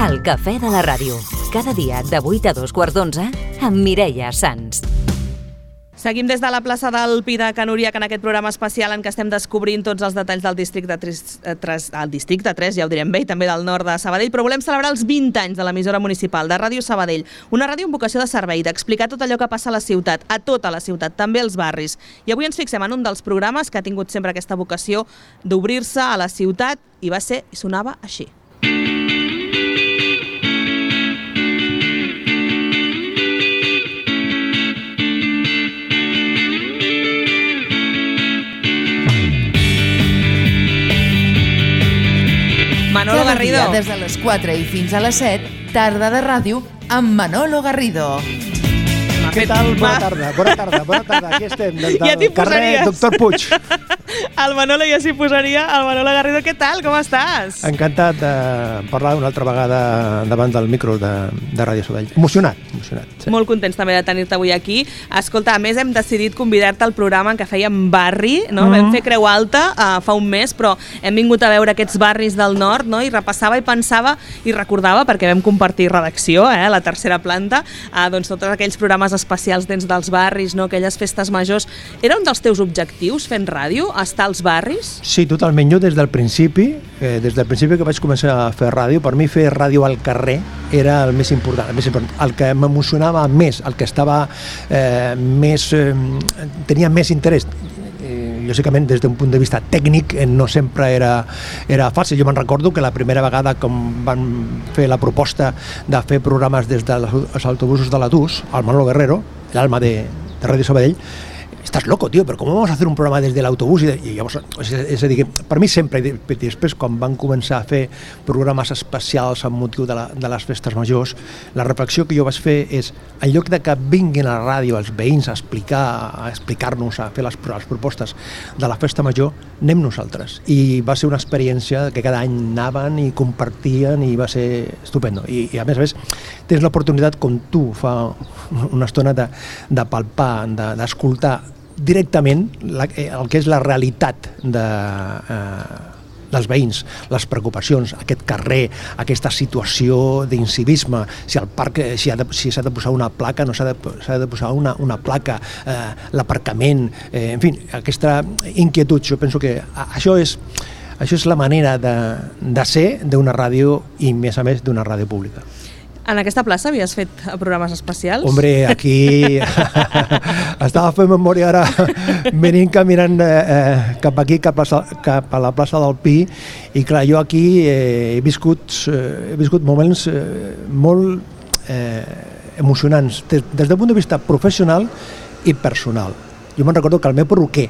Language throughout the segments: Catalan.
El cafè de la ràdio. Cada dia de 8 a 2 quarts d'11 amb Mireia Sans. Seguim des de la plaça del Pi de Canúria, que en aquest programa especial en què estem descobrint tots els detalls del districte 3, eh, 3, el districte 3, ja ho direm bé, i també del nord de Sabadell, però volem celebrar els 20 anys de l'emissora municipal de Ràdio Sabadell, una ràdio amb vocació de servei, d'explicar tot allò que passa a la ciutat, a tota la ciutat, també als barris. I avui ens fixem en un dels programes que ha tingut sempre aquesta vocació d'obrir-se a la ciutat, i va ser, i sonava així. Manolo Cada Garrido. dia des de les 4 i fins a les 7, tarda de ràdio amb Manolo Garrido. Què tal? Bona tarda, bona tarda, bona tarda. Aquí estem, des Ja del carrer posaries. Doctor Puig. El Manolo ja s'hi posaria. El Manolo Garrido, què tal? Com estàs? Encantat de parlar una altra vegada davant del micro de, de Ràdio Sabadell. Emocionat, emocionat. Sí. Molt contents també de tenir-te avui aquí. Escolta, a més hem decidit convidar-te al programa en què fèiem barri, no? Mhm. Vam fer Creu Alta uh, fa un mes, però hem vingut a veure aquests barris del nord, no? I repassava i pensava i recordava, perquè vam compartir redacció, eh, la tercera planta, uh, doncs tots aquells programes especials dins dels barris, no? Aquelles festes majors. Era un dels teus objectius fent ràdio, estar als barris? Sí, totalment. Jo des del principi, eh, des del principi que vaig començar a fer ràdio, per mi fer ràdio al carrer era el més important, el, més important, el que m'emocionava més, el que estava eh, més... Eh, tenia més interès eh, lògicament des d'un punt de vista tècnic eh, no sempre era, era fàcil. Jo me'n recordo que la primera vegada com van fer la proposta de fer programes des dels autobusos de l'Atus, el Manolo Guerrero, l'alma de, de Ràdio Sabadell, estás loco, tío, pero ¿cómo vamos a hacer un programa desde el autobús? I, i llavors, és, a dir, que per mi sempre, i de- després quan van començar a fer programes especials amb motiu de, la, de les festes majors, la reflexió que jo vaig fer és, en lloc de que vinguin a la ràdio els veïns a explicar, a explicar-nos, a fer les, les propostes de la festa major, anem nosaltres. I va ser una experiència que cada any anaven i compartien i va ser estupendo. I, i a més a més, tens l'oportunitat, com tu fa una estona, de, de palpar, de- d'escoltar directament la, eh, el que és la realitat de, eh, dels veïns, les preocupacions, aquest carrer, aquesta situació d'incivisme, si el parc, eh, si ha de, si s'ha de posar una placa, no s'ha de, s'ha de posar una, una placa, eh, l'aparcament, eh, en fi, aquesta inquietud, jo penso que això és, això és la manera de, de ser d'una ràdio i, més a més, d'una ràdio pública. En aquesta plaça havies fet programes especials? Hombre, aquí estava fent memòria ara venint caminant eh, eh, cap aquí, cap a, cap a la plaça del Pi i clar, jo aquí eh, he viscut, eh, he viscut moments eh, molt eh, emocionants des, des del punt de vista professional i personal. Jo me'n recordo que el meu perruquer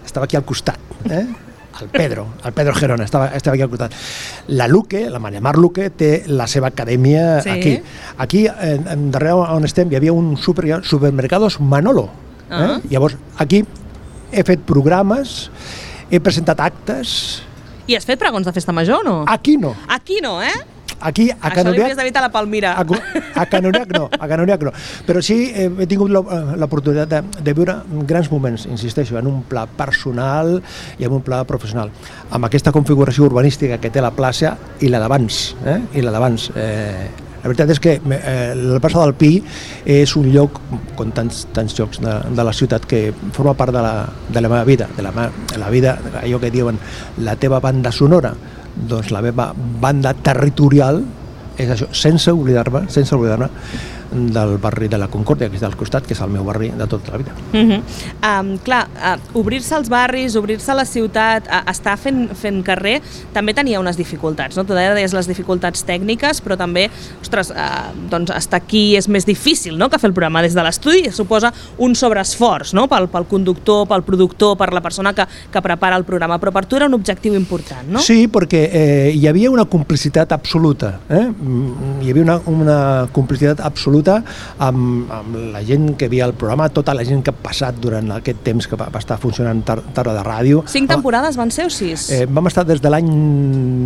estava aquí al costat, eh? El Pedro, el Pedro Gerona, estava, estava aquí al costat. La Luque, la Maria Mar Luque, té la seva acadèmia Sí. aquí. Aquí, en, en darrere on estem, hi havia un super, supermercados Manolo. Eh? Ah. Llavors, aquí he fet programes, he presentat actes... I has fet pregons de festa major o no? Aquí no. Aquí no, eh? Aquí, a Això li Canoriac... hauries d'evitar a la Palmira. A, a Canoriac no, a Canoriac no. Però sí eh, he tingut eh, l'oportunitat de, de viure grans moments, insisteixo, en un pla personal i en un pla professional. Amb aquesta configuració urbanística que té la plaça i la d'abans, eh? I la d'abans. Eh, la veritat és que eh, la plaça del Pi és un lloc, com tants, tants llocs de, de la ciutat, que forma part de la, de la meva vida, de la, de la vida, allò que diuen la teva banda sonora, doncs la meva banda territorial és això, sense oblidar-me, sense oblidar-me del barri de la Concòrdia, que és del costat, que és el meu barri de tota la vida. Uh -huh. um, clar, uh, obrir-se als barris, obrir-se a la ciutat, uh, estar fent, fent carrer, també tenia unes dificultats, no? Tu deies les dificultats tècniques, però també, ostres, uh, doncs estar aquí és més difícil, no?, que fer el programa des de l'estudi, suposa un sobreesforç, no?, pel, pel conductor, pel productor, per la persona que, que prepara el programa, però per tu era un objectiu important, no? Sí, perquè eh, hi havia una complicitat absoluta. Eh? Mm, Hi havia una, una complicitat absoluta amb, amb la gent que havia el programa, tota la gent que ha passat durant aquest temps que va, va estar funcionant tar, tarda de ràdio. Cinc temporades van ser o sis? Eh, vam estar des de l'any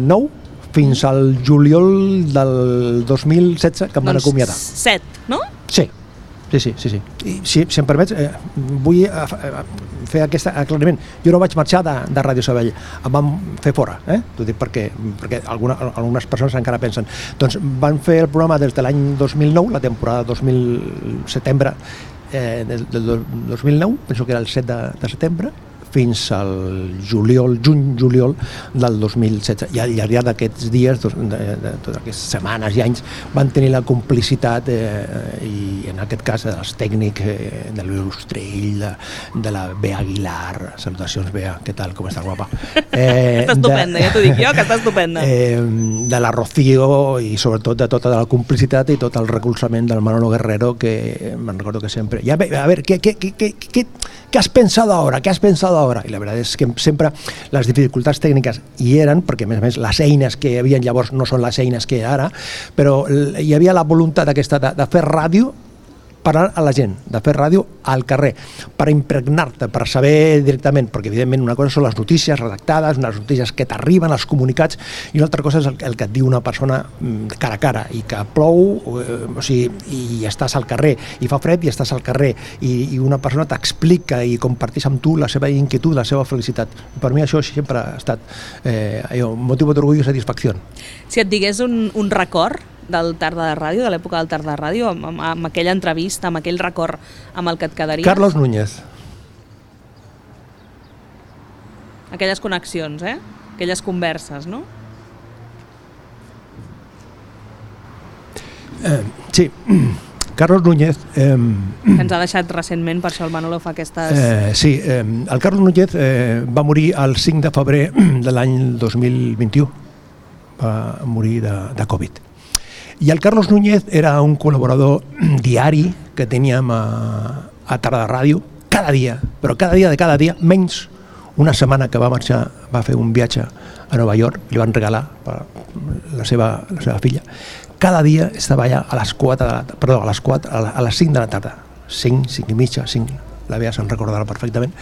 9 fins al juliol del 2016 que em van doncs acomiadar. set, no? Sí, Sí, sí, sí. sí. I, si, si em permets, eh, vull eh, eh, fer aquest aclariment. Jo no vaig marxar de, de Ràdio Sabell, em van fer fora, eh? T'ho dic perquè, perquè alguna, algunes persones encara pensen. Doncs van fer el programa des de l'any 2009, la temporada 2000, setembre eh, del, del 2009, penso que era el 7 de, de setembre, fins al juliol, juny-juliol del 2016. I al llarg d'aquests dies, de, de, de totes aquestes setmanes i anys, van tenir la complicitat, eh, i en aquest cas dels tècnics eh, de l'Ustrell, de, de la Bea Aguilar, salutacions Bea, què tal, com estàs guapa? Eh, està estupenda, ja t'ho dic jo, que està estupenda. Eh, de la Rocío i sobretot de tota la complicitat i tot el recolzament del Manolo Guerrero, que me'n recordo que sempre... Ja, a veure, què, què, què, què, què, què has pensat ara? Què has pensat ara? I la veritat és que sempre les dificultats tècniques hi eren, perquè a més a més les eines que hi havia llavors no són les eines que hi ha ara, però hi havia la voluntat aquesta de, de fer ràdio parlar a la gent, de fer ràdio al carrer, per impregnar-te, per saber directament, perquè evidentment una cosa són les notícies redactades, unes notícies que t'arriben, els comunicats, i una altra cosa és el, el que et diu una persona mm, cara a cara, i que plou, eh, o sigui, i estàs al carrer, i fa fred i estàs al carrer, i, i una persona t'explica i comparteix amb tu la seva inquietud, la seva felicitat. Per mi això sempre ha estat eh, un motiu d'orgull i satisfacció. Si et digués un, un record del Tarda de Ràdio, de l'època del Tarda de Ràdio, amb, amb, amb aquella entrevista, amb aquell record amb el que et quedaries? Carlos Núñez. Aquelles connexions, eh? Aquelles converses, no? Eh, sí, Carlos Núñez... Eh, que ens ha deixat recentment, per això el Manolo fa aquestes... Eh, sí, eh, el Carlos Núñez eh, va morir el 5 de febrer de l'any 2021. Va morir de, de Covid. I el Carlos Núñez era un col·laborador diari que teníem a, a Tarda Ràdio, cada dia, però cada dia de cada dia, menys una setmana que va marxar, va fer un viatge a Nova York, li van regalar per la seva, la seva filla, cada dia estava allà a les 4 de la, perdó, a les 4, a les 5 de la tarda, 5, 5 i mitja, 5, la Bea se'n recordarà perfectament,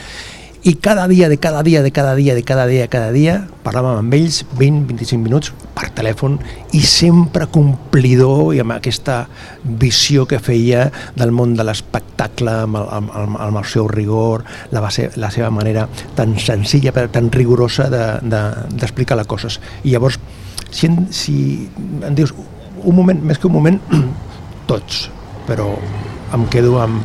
i cada dia, de cada dia, de cada dia, de cada dia, cada dia, parlàvem amb ells 20-25 minuts per telèfon i sempre complidor i amb aquesta visió que feia del món de l'espectacle, amb, el, amb, amb el seu rigor, la, base, la seva manera tan senzilla, però tan rigorosa d'explicar de, de, les coses. I llavors, si, si em dius un moment, més que un moment, tots, però em quedo amb,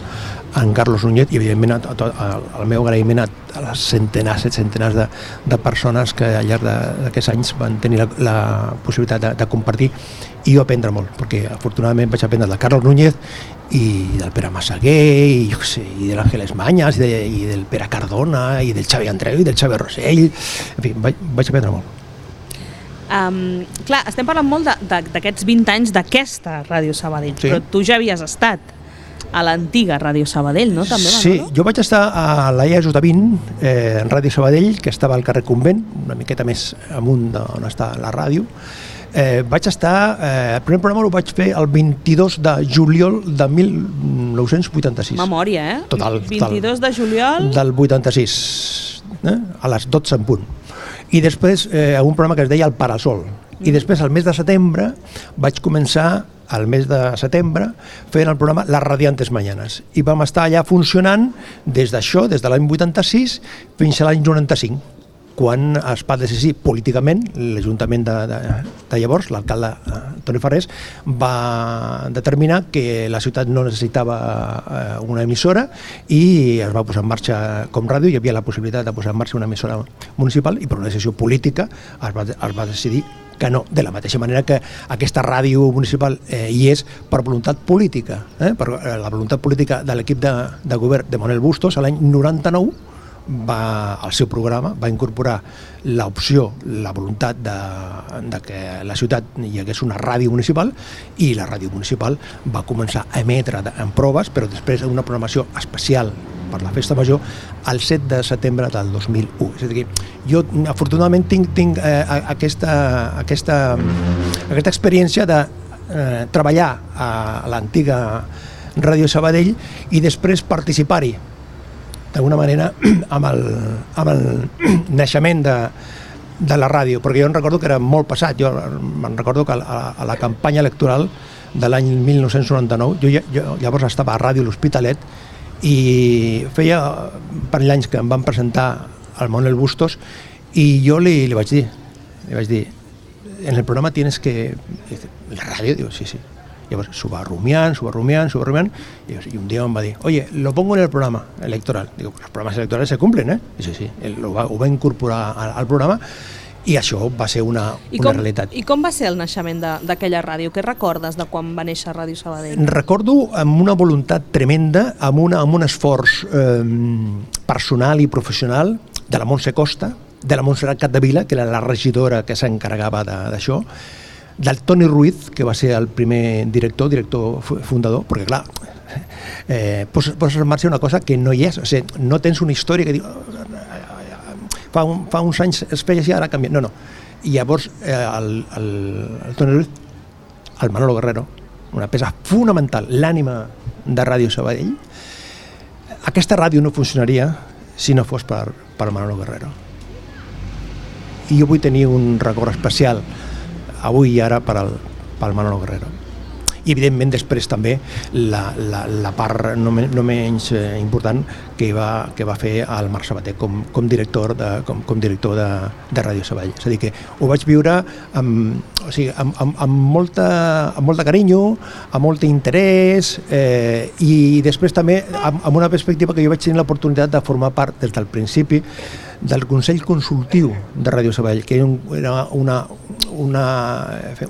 en Carlos Núñez i evidentment a, a, el meu agraïment a, a les centenars i centenars de, de persones que al llarg d'aquests anys van tenir la, la possibilitat de, de compartir i jo aprendre molt, perquè afortunadament vaig aprendre de Carlos Núñez i del Pere Massaguer i, jo sé, i de l'Àngeles Manyas i, de, i del Pere Cardona i del Xavi Andreu i del Xavi Rossell en fi, vaig, vaig aprendre molt Um, clar, estem parlant molt d'aquests 20 anys d'aquesta Ràdio Sabadell, sí. però tu ja havies estat a l'antiga Ràdio Sabadell, no? També, sí, no? jo vaig estar a la EAS de 20, eh, en Ràdio Sabadell, que estava al carrer Convent, una miqueta més amunt d'on està la ràdio. Eh, vaig estar, eh, el primer programa ho vaig fer el 22 de juliol de 1986. Memòria, eh? Total. 22 total, de juliol... Del 86, eh? a les 12 en punt. I després eh, un programa que es deia El Parasol. Mm. I després, al mes de setembre, vaig començar al mes de setembre, fent el programa Les Radiantes Mañanes. I vam estar allà funcionant des d'això, des de l'any 86 fins a l'any 95, quan es va decidir políticament, l'Ajuntament de, de, de llavors, l'alcalde eh, Toni Ferrés, va determinar que la ciutat no necessitava eh, una emissora i es va posar en marxa com ràdio, hi havia la possibilitat de posar en marxa una emissora municipal i per una decisió política es va, es va decidir que no, de la mateixa manera que aquesta ràdio municipal eh, hi és per voluntat política, eh? per eh, la voluntat política de l'equip de, de govern de Manuel Bustos l'any 99 va, al seu programa va incorporar l'opció, la voluntat de, de que la ciutat hi hagués una ràdio municipal i la ràdio municipal va començar a emetre en proves, però després una programació especial per la festa major el 7 de setembre del 2001. És a dir, jo afortunadament tinc, tinc eh, aquesta, aquesta, aquesta experiència de eh, treballar a l'antiga Ràdio Sabadell i després participar-hi d'alguna manera amb el, amb el naixement de, de la ràdio, perquè jo em recordo que era molt passat, jo me'n recordo que a, a la campanya electoral de l'any 1999, jo, jo llavors estava a Ràdio L'Hospitalet i feia un parell d'anys que em van presentar al Manuel Bustos i jo li, li vaig dir, li vaig dir, en el programa tienes que... ¿La radio? Digo, sí, sí. Llavors s'ho va rumiant, s'ho va rumiant, s'ho va rumiant, i, i un dia em va dir, oye, lo pongo en el programa electoral. Digo, los programas electorales se cumplen, eh? I sí, sí, ell ho va, ho va incorporar al, al programa i això va ser una, I una com, realitat. I com va ser el naixement d'aquella ràdio? Què recordes de quan va néixer Ràdio Sabadell? Recordo amb una voluntat tremenda, amb, una, amb un esforç eh, personal i professional de la Montse Costa, de la Montserrat Capdevila, que era la regidora que s'encarregava de- d'això, del Toni Ruiz, que va ser el primer director, director fu- fundador, perquè clar, eh, poses, poses en marxa una cosa que no hi és, o sigui, no tens una història que diu fa, un, fa uns anys es feia així, ara ha canviat. No, no. I llavors eh, el, el, el Toni Ruiz, el Manolo Guerrero, una peça fonamental, l'ànima de Ràdio Sabadell, aquesta ràdio no funcionaria si no fos per, per Manolo Guerrero. I jo vull tenir un record especial avui i ara per al, pel Manolo Guerrero i evidentment després també la, la, la part no, me, no menys eh, important que va, que va fer el Marc Sabater com, com director, de, com, com director de, de Ràdio Sabadell. És a dir, que ho vaig viure amb, o sigui, amb, amb, amb, molta, amb molt de carinyo, amb molt interès eh, i després també amb, amb una perspectiva que jo vaig tenir l'oportunitat de formar part des del principi del Consell Consultiu de Ràdio Sabadell, que era un, era una, una,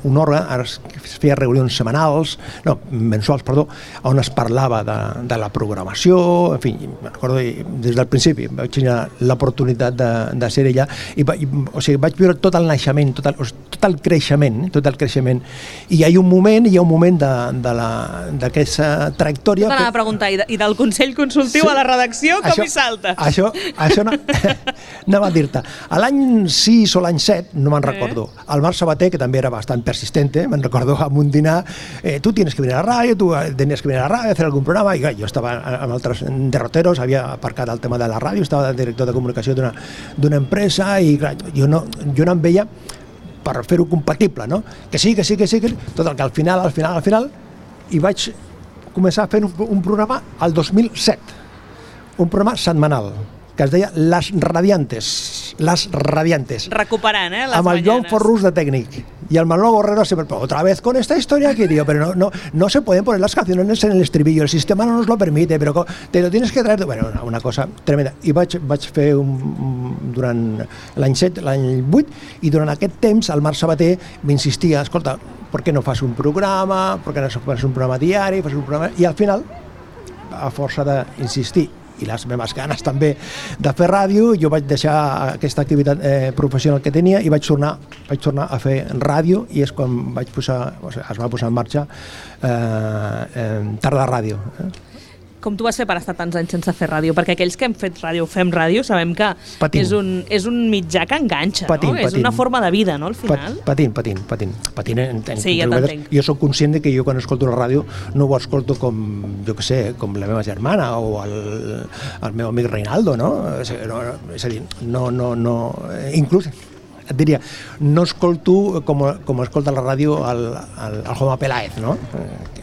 un òrgan, ara es feia reunions setmanals, no, mensuals, perdó, on es parlava de, de la programació, en fi, recordo des del principi, vaig tenir l'oportunitat de, de ser allà, i, i, o sigui, vaig viure tot el naixement, tot el, o sigui, tot el creixement, eh, tot el creixement, i hi ha un moment, hi ha un moment d'aquesta trajectòria... T'anava a preguntar, i, de, i del Consell Consultiu Sí. a la redacció, com Això- hi salta? Això, això no, anava a dir-te. A l'any 6 o l'any 7, no me'n recordo, el Marc Sabater, que també era bastant persistente, me'n recordo amb un dinar, eh, tu tienes que venir a la ràdio, tu eh, tenies que venir a la ràdio a fer algun programa, i jo estava amb altres derroteros, havia aparcat el tema de la ràdio, estava de director de comunicació d'una empresa, i clar, jo no, jo no em veia per fer-ho compatible, no? Que sí, que sí, que sí, que... tot el que al final, al final, al final, i vaig començar a fer un, un programa al 2007, un programa setmanal, que es deia Las Radiantes, Las Radiantes, Recuperant, eh, les amb el Joan mañanes. Forrús de tècnic. Y al Manolo Borrero siempre, "Pero otra vez con esta historia que digo, pero no, no, no se pueden poner las canciones en el estribillo, el sistema no nos lo permite, pero te lo tienes que traer... Bueno, una, una cosa tremenda. I vaig, vaig fer un, un- durant l'any 7, l'any 8, i durant aquest temps el Marc Sabater m'insistia, escolta, per què no fas un programa, per què no fas un programa diari, fas un programa... I al final, a força d'insistir i les meves ganes també de fer ràdio, jo vaig deixar aquesta activitat eh, professional que tenia i vaig tornar, vaig tornar a fer ràdio i és quan vaig posar, o sigui, es va posar en marxa eh, eh, Tarda Ràdio. Eh? Com tu vas fer per estar tants anys sense fer ràdio? Perquè aquells que hem fet ràdio, fem ràdio, sabem que Patint. és un, és un mitjà que enganxa, Patint, no? És patint. una forma de vida, no, al final? patint, patint, patint. patint en, en, Sí, ja. Jo sóc conscient de que jo quan escolto la ràdio no ho escolto com, jo que sé, com la meva germana o el, el meu amic Reinaldo, no? És, no, és a dir, no, no, no, inclús et diria, no escolto com, com escolta la ràdio el, el, el Joma Peláez, no?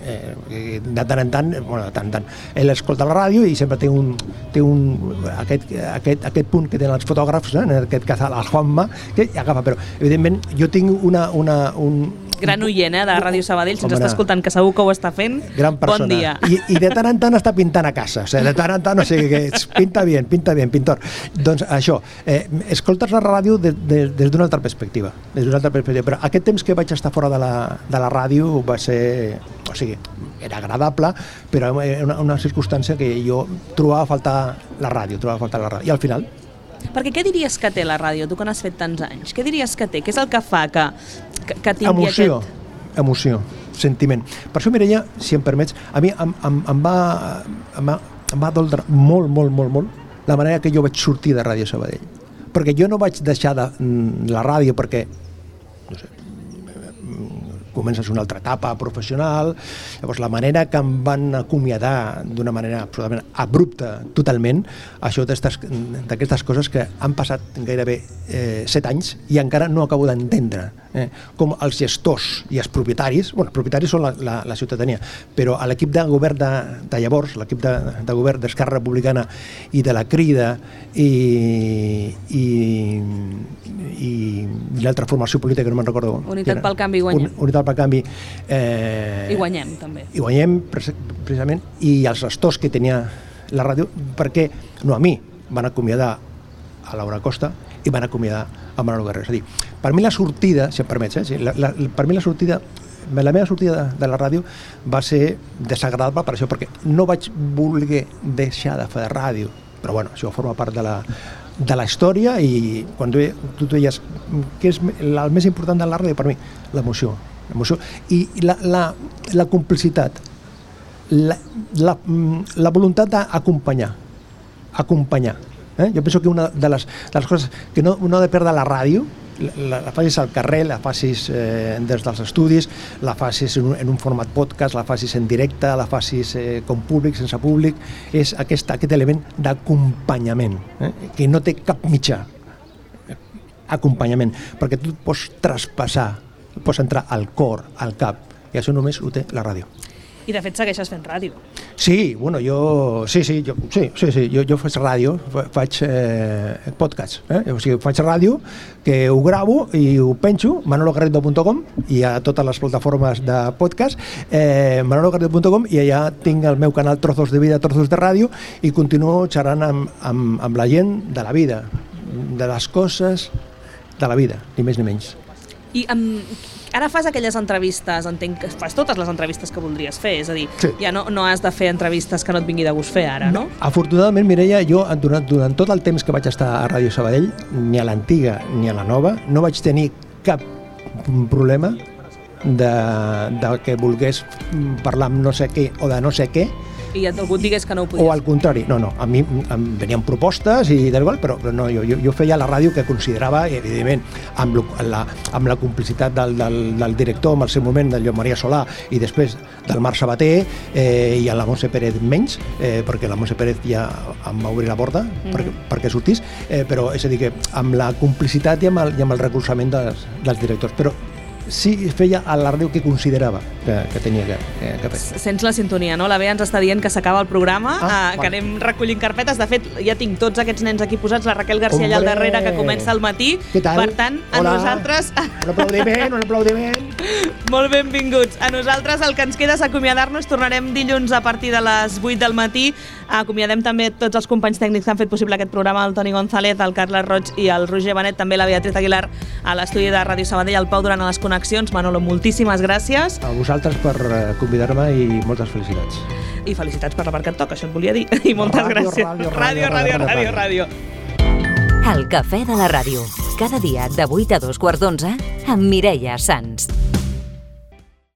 Eh, eh, de tant en tant, bueno, de tant en tant, ell escolta la ràdio i sempre té un, té un aquest, aquest, aquest punt que tenen els fotògrafs, eh? en aquest cas el Juanma, que agafa, però evidentment jo tinc una, una, un, Gran oient, eh, de Ràdio Sabadell, si ens està escoltant, que segur que ho està fent, gran persona. bon dia. I, I de tant en tant està pintant a casa. O sigui, de tant en tant, o sigui, que es pinta bien, pinta bien, pintor. Doncs això, eh, escoltes la ràdio de, de, des d'una altra perspectiva. Des d'una altra perspectiva. Però aquest temps que vaig estar fora de la, de la ràdio va ser... O sigui, era agradable, però era una, una circumstància que jo trobava a faltar la ràdio, trobava a faltar la ràdio. I al final, Perquè què diries que té la ràdio, tu que n'has fet tants anys? Què diries que té? Què és el que fa que, que, que tingui emoció, aquest... emoció, sentiment. Per això, Mireia, si em permets, a mi em, em, em, va, em, va, em va doldre molt, molt, molt, molt la manera que jo vaig sortir de Ràdio Sabadell. Perquè jo no vaig deixar de, mm, la ràdio perquè no sé, comences una altra etapa professional. Llavors, la manera que em van acomiadar d'una manera absolutament abrupta, totalment, això d'aquestes coses que han passat gairebé eh, set anys i encara no acabo d'entendre eh, com els gestors i els propietaris, bueno, els propietaris són la, la, la ciutadania, però a l'equip de govern de, de llavors, l'equip de, de govern d'Esquerra Republicana i de la Crida i, i, i, i l'altra formació política que no me'n recordo. Unitat pel canvi i guanyem. Un, Unitat pel canvi. Eh, I guanyem, també. I guanyem, precisament, i els gestors que tenia la ràdio, perquè, no a mi, van acomiadar a Laura Costa i van acomiadar a Manolo Guerrero. És a dir, per mi la sortida, si em permets, eh, la, la, per mi la sortida la meva sortida de, de la ràdio va ser desagradable per això, perquè no vaig voler deixar de fer ràdio, però bueno, això forma part de la, de la història i quan tu, tu deies què és el més important de la ràdio per mi? L'emoció. L'emoció i la, la, la complicitat, la, la, la voluntat d'acompanyar, acompanyar. Eh? Jo penso que una de les, de les coses que no, no ha de perdre la ràdio, la, la facis al carrer, la facis eh, des dels estudis, la facis en un, en un format podcast, la facis en directe, la facis eh, com públic, sense públic, és aquest, aquest element d'acompanyament, eh? que no té cap mitjà, acompanyament, perquè tu pots traspassar, pots entrar al cor, al cap, i això només ho té la ràdio. I de fet segueixes fent ràdio. Sí, bueno, jo... Sí, sí, jo, sí, sí, sí, jo, jo faig ràdio, faig eh, podcast. Eh? O sigui, faig ràdio, que ho gravo i ho penjo, manologarrido.com i a totes les plataformes de podcast, eh, manologarrido.com i allà tinc el meu canal Trozos de Vida, Trozos de Ràdio i continuo xerrant amb, amb, amb la gent de la vida, de les coses de la vida, ni més ni menys. I amb, ara fas aquelles entrevistes, entenc que fas totes les entrevistes que voldries fer, és a dir, sí. ja no, no has de fer entrevistes que no et vingui de gust fer ara, no? no? Afortunadament, Mireia, jo durant, durant tot el temps que vaig estar a Ràdio Sabadell, ni a l'antiga ni a la nova, no vaig tenir cap problema de, de que volgués parlar amb no sé què o de no sé què, i algú et digués que no ho podies. O al contrari, no, no, a mi em venien propostes i tal igual, però no, jo, jo, jo feia la ràdio que considerava, evidentment, amb la, amb la complicitat del, del, del director en el seu moment, del Llop Maria Solà, i després del Marc Sabater eh, i a la Montse Pérez menys, eh, perquè la Montse Pérez ja em va obrir la porta mm -hmm. perquè, perquè sortís, eh, però és a dir que amb la complicitat i amb el, i amb el recolzament dels, dels directors. Però sí feia a la ràdio que considerava que, que tenia que, que fer. Sents la sintonia, no? La Bea ens està dient que s'acaba el programa, ah, uh, que anem recollint carpetes. De fet, ja tinc tots aquests nens aquí posats, la Raquel García allà al darrere, que comença al matí. Què tal? Per tant, a Hola. nosaltres... Un aplaudiment, un aplaudiment. Molt benvinguts. A nosaltres el que ens queda és acomiadar-nos. Tornarem dilluns a partir de les 8 del matí. Acomiadem també tots els companys tècnics que han fet possible aquest programa, el Toni González, el Carles Roig i el Roger Benet, també la Beatriz Aguilar a l'estudi de Ràdio Sabadell, el Pau durant les connexions. Manolo, moltíssimes gràcies. A vosaltres per eh, convidar-me i moltes felicitats. I felicitats per la part que et toca, això et volia dir. I moltes Ràdio, gràcies. ràdio, ràdio, ràdio, ràdio. El cafè de la ràdio. Cada dia de 8 a 2 quarts d'onze amb Mireia Sans.